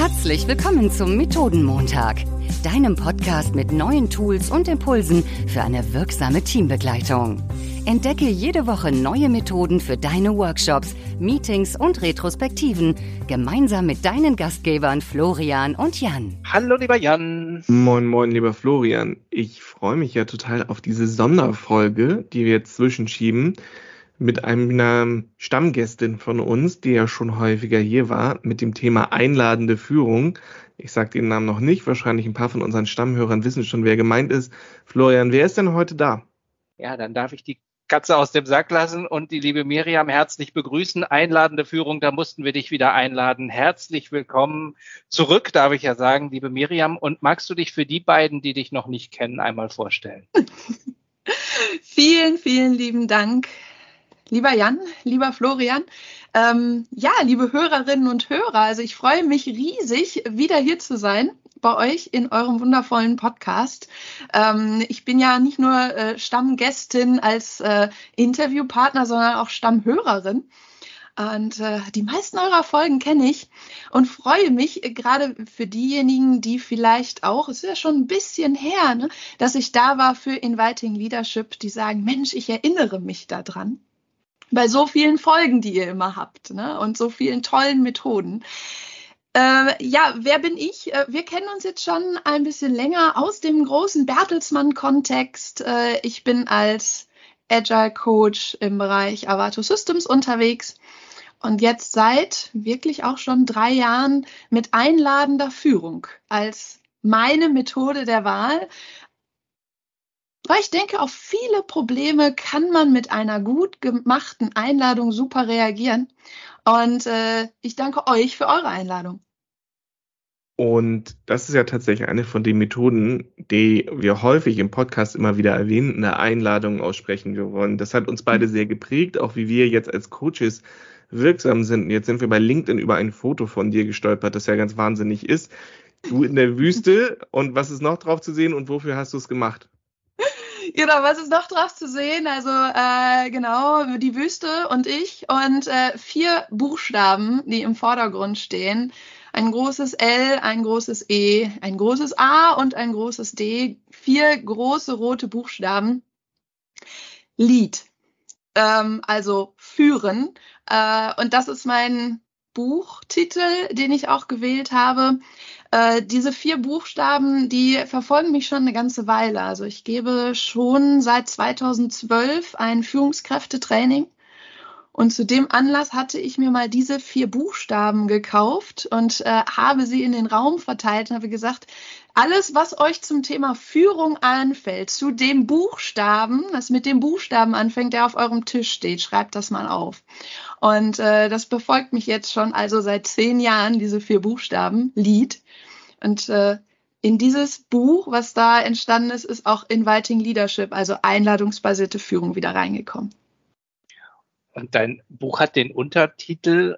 Herzlich willkommen zum Methodenmontag, deinem Podcast mit neuen Tools und Impulsen für eine wirksame Teambegleitung. Entdecke jede Woche neue Methoden für deine Workshops, Meetings und Retrospektiven gemeinsam mit deinen Gastgebern Florian und Jan. Hallo lieber Jan. Moin, moin, lieber Florian. Ich freue mich ja total auf diese Sonderfolge, die wir jetzt zwischenschieben mit einer Stammgästin von uns, die ja schon häufiger hier war, mit dem Thema einladende Führung. Ich sage den Namen noch nicht, wahrscheinlich ein paar von unseren Stammhörern wissen schon, wer gemeint ist. Florian, wer ist denn heute da? Ja, dann darf ich die Katze aus dem Sack lassen und die liebe Miriam herzlich begrüßen. Einladende Führung, da mussten wir dich wieder einladen. Herzlich willkommen zurück, darf ich ja sagen, liebe Miriam. Und magst du dich für die beiden, die dich noch nicht kennen, einmal vorstellen? vielen, vielen lieben Dank, Lieber Jan, lieber Florian, ähm, ja, liebe Hörerinnen und Hörer, also ich freue mich riesig, wieder hier zu sein bei euch in eurem wundervollen Podcast. Ähm, ich bin ja nicht nur äh, Stammgästin als äh, Interviewpartner, sondern auch Stammhörerin. Und äh, die meisten eurer Folgen kenne ich und freue mich äh, gerade für diejenigen, die vielleicht auch, es ist ja schon ein bisschen her, ne, dass ich da war für Inviting Leadership, die sagen, Mensch, ich erinnere mich daran bei so vielen Folgen, die ihr immer habt ne? und so vielen tollen Methoden. Äh, ja, wer bin ich? Äh, wir kennen uns jetzt schon ein bisschen länger aus dem großen Bertelsmann-Kontext. Äh, ich bin als Agile Coach im Bereich Avato Systems unterwegs und jetzt seit wirklich auch schon drei Jahren mit einladender Führung als meine Methode der Wahl weil ich denke, auf viele Probleme kann man mit einer gut gemachten Einladung super reagieren. Und äh, ich danke euch für eure Einladung. Und das ist ja tatsächlich eine von den Methoden, die wir häufig im Podcast immer wieder erwähnen, eine Einladung aussprechen. Wir wollen, das hat uns beide sehr geprägt, auch wie wir jetzt als Coaches wirksam sind. Jetzt sind wir bei LinkedIn über ein Foto von dir gestolpert, das ja ganz wahnsinnig ist. Du in der Wüste und was ist noch drauf zu sehen und wofür hast du es gemacht? Genau, was ist noch drauf zu sehen? Also äh, genau, die Wüste und ich und äh, vier Buchstaben, die im Vordergrund stehen. Ein großes L, ein großes E, ein großes A und ein großes D. Vier große rote Buchstaben. Lied. Ähm, also führen. Äh, und das ist mein Buchtitel, den ich auch gewählt habe. Äh, diese vier Buchstaben, die verfolgen mich schon eine ganze Weile. Also ich gebe schon seit 2012 ein Führungskräftetraining. Und zu dem Anlass hatte ich mir mal diese vier Buchstaben gekauft und äh, habe sie in den Raum verteilt und habe gesagt, alles, was euch zum Thema Führung anfällt, zu dem Buchstaben, das mit dem Buchstaben anfängt, der auf eurem Tisch steht, schreibt das mal auf. Und äh, das befolgt mich jetzt schon also seit zehn Jahren, diese vier Buchstaben, Lied. Und äh, in dieses Buch, was da entstanden ist, ist auch Inviting Leadership, also einladungsbasierte Führung, wieder reingekommen. Und dein Buch hat den Untertitel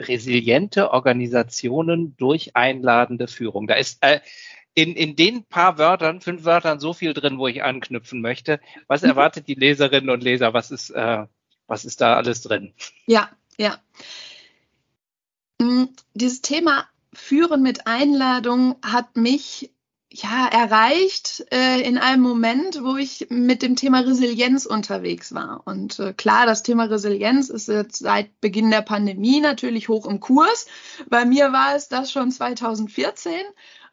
Resiliente Organisationen durch einladende Führung. Da ist äh, in, in den paar Wörtern, fünf Wörtern, so viel drin, wo ich anknüpfen möchte. Was erwartet die Leserinnen und Leser? Was ist, äh, was ist da alles drin? Ja, ja. Mm, dieses Thema Führen mit Einladung hat mich ja erreicht äh, in einem Moment, wo ich mit dem Thema Resilienz unterwegs war. Und äh, klar, das Thema Resilienz ist jetzt seit Beginn der Pandemie natürlich hoch im Kurs. Bei mir war es das schon 2014.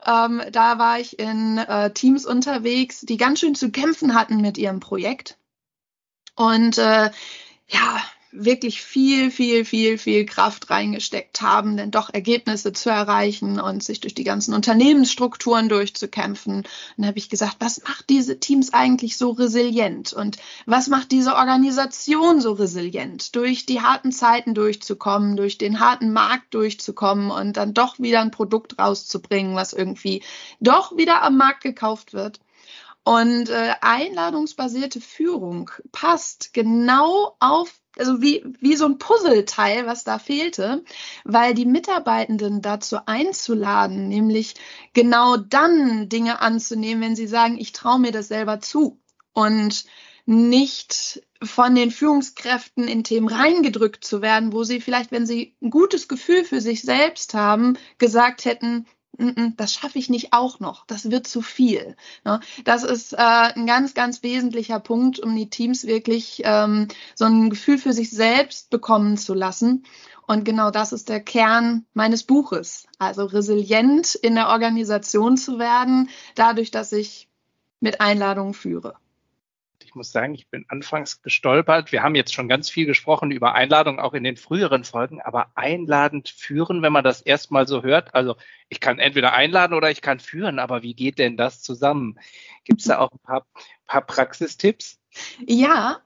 Ähm, da war ich in äh, Teams unterwegs, die ganz schön zu kämpfen hatten mit ihrem Projekt. Und äh, ja, wirklich viel, viel, viel, viel Kraft reingesteckt haben, denn doch Ergebnisse zu erreichen und sich durch die ganzen Unternehmensstrukturen durchzukämpfen. Und dann habe ich gesagt, was macht diese Teams eigentlich so resilient und was macht diese Organisation so resilient, durch die harten Zeiten durchzukommen, durch den harten Markt durchzukommen und dann doch wieder ein Produkt rauszubringen, was irgendwie doch wieder am Markt gekauft wird. Und äh, einladungsbasierte Führung passt genau auf also wie, wie so ein Puzzleteil, was da fehlte, weil die Mitarbeitenden dazu einzuladen, nämlich genau dann Dinge anzunehmen, wenn sie sagen, ich traue mir das selber zu. Und nicht von den Führungskräften in Themen reingedrückt zu werden, wo sie vielleicht, wenn sie ein gutes Gefühl für sich selbst haben, gesagt hätten, das schaffe ich nicht auch noch, das wird zu viel. Ne? Das ist äh, ein ganz, ganz wesentlicher Punkt, um die Teams wirklich ähm, so ein Gefühl für sich selbst bekommen zu lassen. Und genau das ist der Kern meines Buches. Also resilient in der Organisation zu werden, dadurch, dass ich mit Einladungen führe. Ich muss sagen, ich bin anfangs gestolpert. Wir haben jetzt schon ganz viel gesprochen über Einladungen, auch in den früheren Folgen, aber einladend führen, wenn man das erstmal so hört. Also ich kann entweder einladen oder ich kann führen, aber wie geht denn das zusammen? Gibt es da auch ein paar, paar Praxistipps? Ja,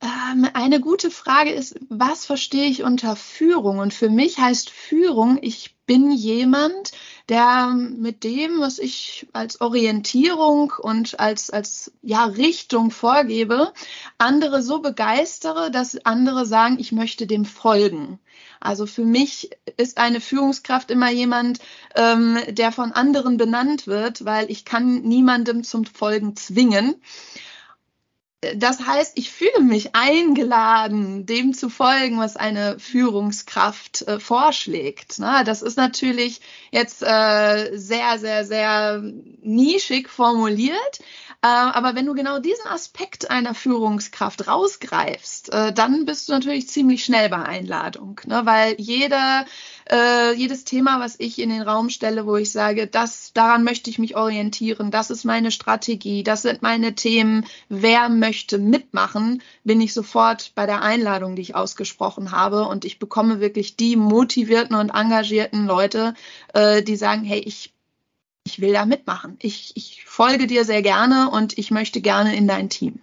ähm, eine gute Frage ist, was verstehe ich unter Führung? Und für mich heißt Führung, ich bin jemand, der mit dem, was ich als Orientierung und als, als ja, Richtung vorgebe, andere so begeistere, dass andere sagen, ich möchte dem folgen. Also für mich ist eine Führungskraft immer jemand, ähm, der von anderen benannt wird, weil ich kann niemandem zum Folgen zwingen das heißt, ich fühle mich eingeladen, dem zu folgen, was eine Führungskraft äh, vorschlägt. Ne? Das ist natürlich jetzt äh, sehr, sehr, sehr nischig formuliert. Äh, aber wenn du genau diesen Aspekt einer Führungskraft rausgreifst, äh, dann bist du natürlich ziemlich schnell bei Einladung. Ne? Weil jeder äh, jedes Thema, was ich in den Raum stelle, wo ich sage, das, daran möchte ich mich orientieren, das ist meine Strategie, das sind meine Themen, wer möchte mitmachen, bin ich sofort bei der Einladung, die ich ausgesprochen habe und ich bekomme wirklich die motivierten und engagierten Leute, äh, die sagen, hey, ich ich will da mitmachen. Ich, ich folge dir sehr gerne und ich möchte gerne in dein Team.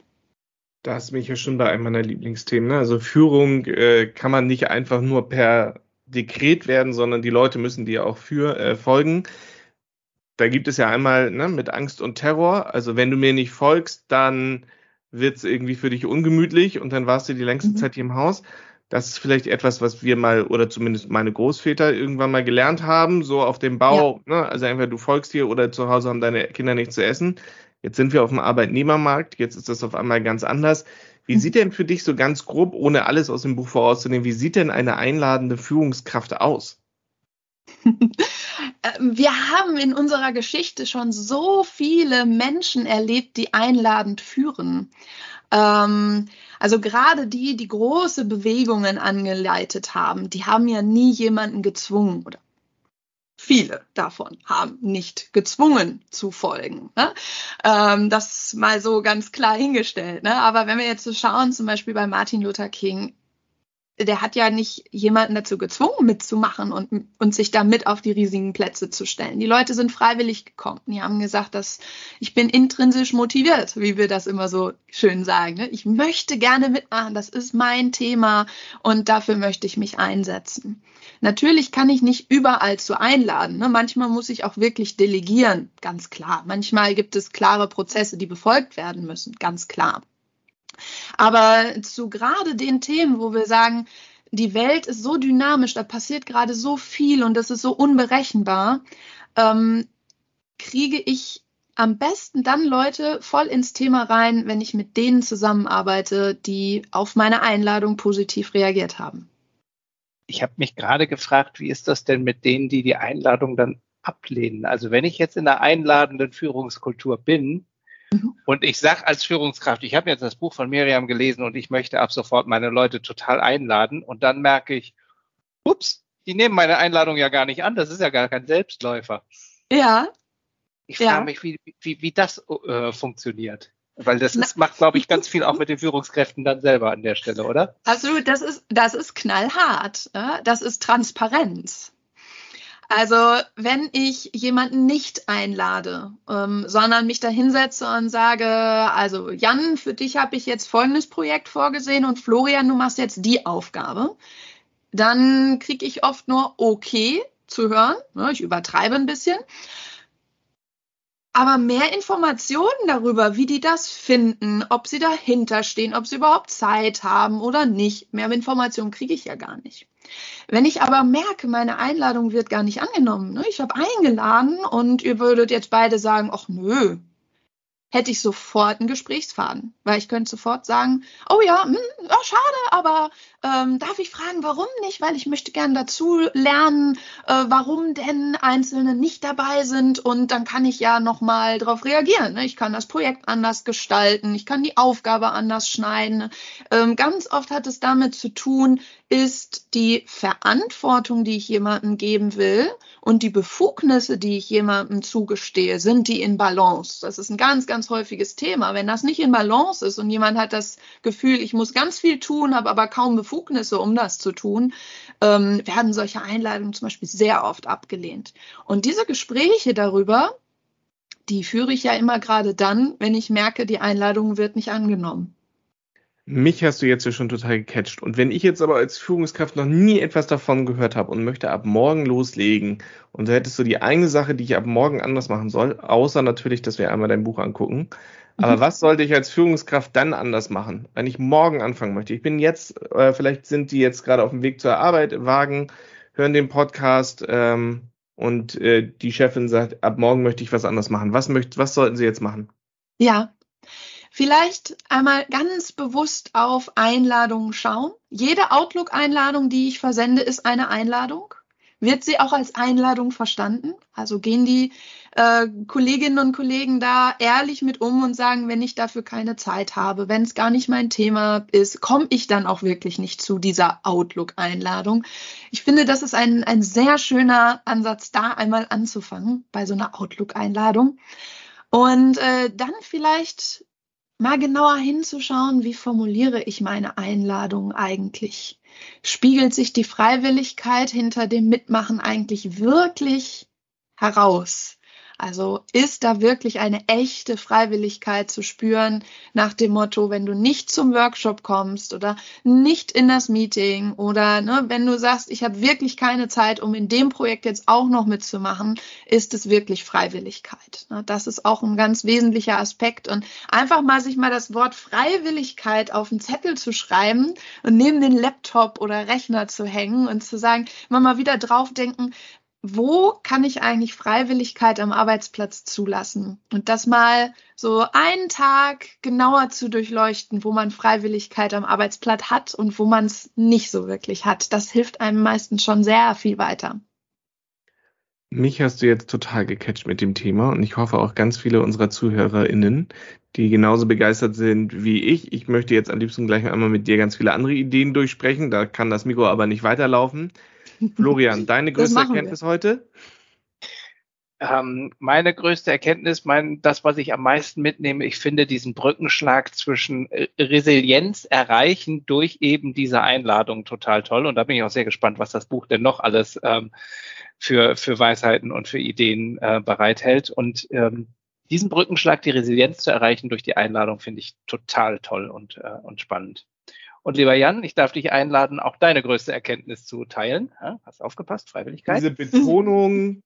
Da hast du mich ja schon bei einem meiner Lieblingsthemen. Ne? Also Führung äh, kann man nicht einfach nur per Dekret werden, sondern die Leute müssen dir auch für äh, folgen. Da gibt es ja einmal ne, mit Angst und Terror. Also wenn du mir nicht folgst, dann wird es irgendwie für dich ungemütlich und dann warst du die längste mhm. Zeit hier im Haus. Das ist vielleicht etwas, was wir mal oder zumindest meine Großväter irgendwann mal gelernt haben, so auf dem Bau. Ja. Ne? Also entweder du folgst hier oder zu Hause haben deine Kinder nichts zu essen. Jetzt sind wir auf dem Arbeitnehmermarkt, jetzt ist das auf einmal ganz anders. Wie sieht denn für dich so ganz grob, ohne alles aus dem Buch vorauszunehmen, wie sieht denn eine einladende Führungskraft aus? Ähm, wir haben in unserer Geschichte schon so viele Menschen erlebt, die einladend führen. Ähm, also gerade die, die große Bewegungen angeleitet haben, die haben ja nie jemanden gezwungen oder viele davon haben nicht gezwungen zu folgen. Ne? Ähm, das mal so ganz klar hingestellt. Ne? Aber wenn wir jetzt so schauen, zum Beispiel bei Martin Luther King, der hat ja nicht jemanden dazu gezwungen, mitzumachen und, und sich da mit auf die riesigen Plätze zu stellen. Die Leute sind freiwillig gekommen. Die haben gesagt, dass ich bin intrinsisch motiviert, wie wir das immer so schön sagen. Ne? Ich möchte gerne mitmachen, das ist mein Thema und dafür möchte ich mich einsetzen. Natürlich kann ich nicht überall zu einladen. Ne? Manchmal muss ich auch wirklich delegieren, ganz klar. Manchmal gibt es klare Prozesse, die befolgt werden müssen, ganz klar. Aber zu gerade den Themen, wo wir sagen, die Welt ist so dynamisch, da passiert gerade so viel und das ist so unberechenbar, ähm, kriege ich am besten dann Leute voll ins Thema rein, wenn ich mit denen zusammenarbeite, die auf meine Einladung positiv reagiert haben. Ich habe mich gerade gefragt, wie ist das denn mit denen, die die Einladung dann ablehnen? Also wenn ich jetzt in der einladenden Führungskultur bin, Mhm. Und ich sage als Führungskraft, ich habe jetzt das Buch von Miriam gelesen und ich möchte ab sofort meine Leute total einladen. Und dann merke ich, ups, die nehmen meine Einladung ja gar nicht an. Das ist ja gar kein Selbstläufer. Ja. Ich frage ja. mich, wie, wie, wie das äh, funktioniert. Weil das ist, macht, glaube ich, ganz viel auch mit den Führungskräften dann selber an der Stelle, oder? Absolut, das ist, das ist knallhart. Ne? Das ist Transparenz. Also wenn ich jemanden nicht einlade, ähm, sondern mich da hinsetze und sage, also Jan, für dich habe ich jetzt folgendes Projekt vorgesehen und Florian, du machst jetzt die Aufgabe, dann kriege ich oft nur okay zu hören. Ne, ich übertreibe ein bisschen. Aber mehr Informationen darüber, wie die das finden, ob sie dahinter stehen, ob sie überhaupt Zeit haben oder nicht, mehr Informationen kriege ich ja gar nicht. Wenn ich aber merke, meine Einladung wird gar nicht angenommen, ne? ich habe eingeladen und ihr würdet jetzt beide sagen, ach nö, hätte ich sofort einen Gesprächsfaden, weil ich könnte sofort sagen, oh ja, mh, hm, oh, schade, aber ähm, darf ich fragen, warum nicht? Weil ich möchte gern dazu lernen, äh, warum denn Einzelne nicht dabei sind und dann kann ich ja nochmal darauf reagieren. Ne? Ich kann das Projekt anders gestalten, ich kann die Aufgabe anders schneiden. Ähm, ganz oft hat es damit zu tun, ist die Verantwortung, die ich jemandem geben will und die Befugnisse, die ich jemandem zugestehe, sind die in Balance? Das ist ein ganz, ganz häufiges Thema. Wenn das nicht in Balance ist und jemand hat das Gefühl, ich muss ganz viel tun, habe aber kaum Befugnisse, um das zu tun, ähm, werden solche Einladungen zum Beispiel sehr oft abgelehnt. Und diese Gespräche darüber, die führe ich ja immer gerade dann, wenn ich merke, die Einladung wird nicht angenommen. Mich hast du jetzt ja schon total gecatcht. Und wenn ich jetzt aber als Führungskraft noch nie etwas davon gehört habe und möchte ab morgen loslegen und da hättest du die eine Sache, die ich ab morgen anders machen soll, außer natürlich, dass wir einmal dein Buch angucken. Aber mhm. was sollte ich als Führungskraft dann anders machen, wenn ich morgen anfangen möchte? Ich bin jetzt, äh, vielleicht sind die jetzt gerade auf dem Weg zur Arbeit, Wagen, hören den Podcast ähm, und äh, die Chefin sagt, ab morgen möchte ich was anders machen. Was, möcht, was sollten sie jetzt machen? Ja, Vielleicht einmal ganz bewusst auf Einladungen schauen. Jede Outlook-Einladung, die ich versende, ist eine Einladung. Wird sie auch als Einladung verstanden? Also gehen die äh, Kolleginnen und Kollegen da ehrlich mit um und sagen, wenn ich dafür keine Zeit habe, wenn es gar nicht mein Thema ist, komme ich dann auch wirklich nicht zu dieser Outlook-Einladung. Ich finde, das ist ein, ein sehr schöner Ansatz, da einmal anzufangen bei so einer Outlook-Einladung. Und äh, dann vielleicht mal genauer hinzuschauen, wie formuliere ich meine Einladung eigentlich? Spiegelt sich die Freiwilligkeit hinter dem Mitmachen eigentlich wirklich heraus? Also ist da wirklich eine echte Freiwilligkeit zu spüren nach dem Motto, wenn du nicht zum Workshop kommst oder nicht in das Meeting oder ne, wenn du sagst, ich habe wirklich keine Zeit, um in dem Projekt jetzt auch noch mitzumachen, ist es wirklich Freiwilligkeit. Ne? Das ist auch ein ganz wesentlicher Aspekt und einfach mal sich mal das Wort Freiwilligkeit auf den Zettel zu schreiben und neben den Laptop oder Rechner zu hängen und zu sagen, mal wieder draufdenken, wo kann ich eigentlich Freiwilligkeit am Arbeitsplatz zulassen? Und das mal so einen Tag genauer zu durchleuchten, wo man Freiwilligkeit am Arbeitsplatz hat und wo man es nicht so wirklich hat. Das hilft einem meistens schon sehr viel weiter. Mich hast du jetzt total gecatcht mit dem Thema und ich hoffe auch ganz viele unserer ZuhörerInnen, die genauso begeistert sind wie ich. Ich möchte jetzt am liebsten gleich einmal mit dir ganz viele andere Ideen durchsprechen. Da kann das Mikro aber nicht weiterlaufen. Florian, deine größte Erkenntnis wir. heute? Ähm, meine größte Erkenntnis, mein, das, was ich am meisten mitnehme, ich finde diesen Brückenschlag zwischen äh, Resilienz erreichen durch eben diese Einladung total toll. Und da bin ich auch sehr gespannt, was das Buch denn noch alles ähm, für, für Weisheiten und für Ideen äh, bereithält. Und ähm, diesen Brückenschlag, die Resilienz zu erreichen durch die Einladung, finde ich total toll und, äh, und spannend. Und lieber Jan, ich darf dich einladen, auch deine größte Erkenntnis zu teilen. Ja, hast aufgepasst, Freiwilligkeit. Diese Betonung,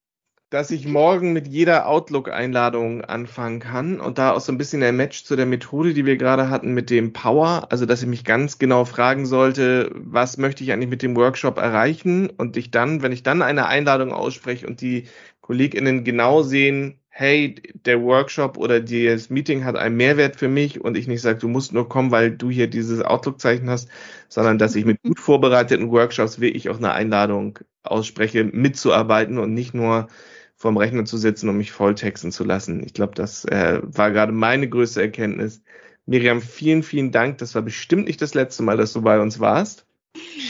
dass ich morgen mit jeder Outlook-Einladung anfangen kann und da auch so ein bisschen der Match zu der Methode, die wir gerade hatten mit dem Power, also dass ich mich ganz genau fragen sollte, was möchte ich eigentlich mit dem Workshop erreichen und ich dann, wenn ich dann eine Einladung ausspreche und die KollegInnen genau sehen, hey, der Workshop oder das Meeting hat einen Mehrwert für mich und ich nicht sage, du musst nur kommen, weil du hier dieses Outlook-Zeichen hast, sondern dass ich mit gut vorbereiteten Workshops wirklich auch eine Einladung ausspreche, mitzuarbeiten und nicht nur vorm Rechner zu sitzen und mich volltexten zu lassen. Ich glaube, das äh, war gerade meine größte Erkenntnis. Miriam, vielen, vielen Dank. Das war bestimmt nicht das letzte Mal, dass du bei uns warst.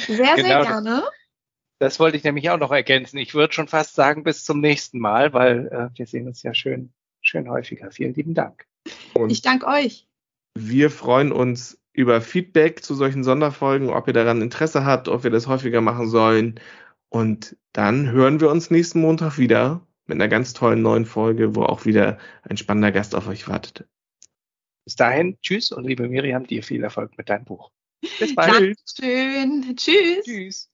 Sehr, sehr genau. gerne. Das wollte ich nämlich auch noch ergänzen. Ich würde schon fast sagen, bis zum nächsten Mal, weil äh, wir sehen uns ja schön, schön häufiger. Vielen lieben Dank. Und ich danke euch. Wir freuen uns über Feedback zu solchen Sonderfolgen, ob ihr daran Interesse habt, ob wir das häufiger machen sollen. Und dann hören wir uns nächsten Montag wieder mit einer ganz tollen neuen Folge, wo auch wieder ein spannender Gast auf euch wartet. Bis dahin, tschüss und liebe Miriam, dir viel Erfolg mit deinem Buch. Bis bald. Dankeschön. Tschüss. Tschüss.